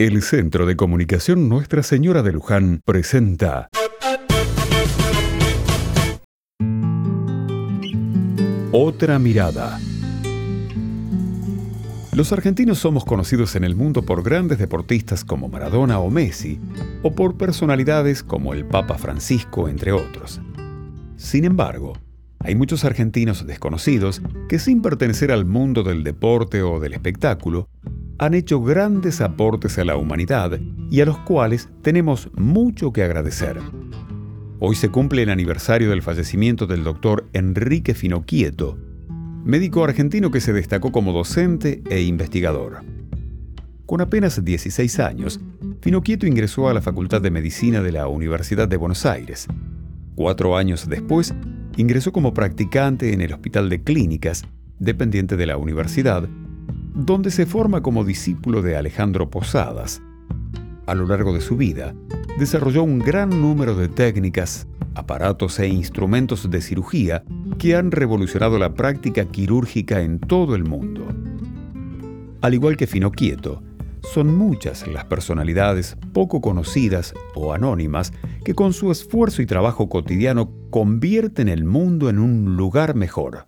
El Centro de Comunicación Nuestra Señora de Luján presenta Otra mirada. Los argentinos somos conocidos en el mundo por grandes deportistas como Maradona o Messi, o por personalidades como el Papa Francisco, entre otros. Sin embargo, hay muchos argentinos desconocidos que sin pertenecer al mundo del deporte o del espectáculo, han hecho grandes aportes a la humanidad y a los cuales tenemos mucho que agradecer. Hoy se cumple el aniversario del fallecimiento del doctor Enrique Finoquieto, médico argentino que se destacó como docente e investigador. Con apenas 16 años, Finoquieto ingresó a la Facultad de Medicina de la Universidad de Buenos Aires. Cuatro años después, ingresó como practicante en el Hospital de Clínicas, dependiente de la universidad, donde se forma como discípulo de Alejandro Posadas. A lo largo de su vida, desarrolló un gran número de técnicas, aparatos e instrumentos de cirugía que han revolucionado la práctica quirúrgica en todo el mundo. Al igual que Finoquieto, son muchas las personalidades poco conocidas o anónimas que con su esfuerzo y trabajo cotidiano convierten el mundo en un lugar mejor.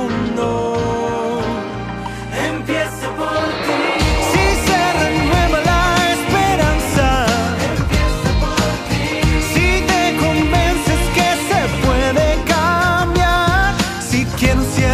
quiero ser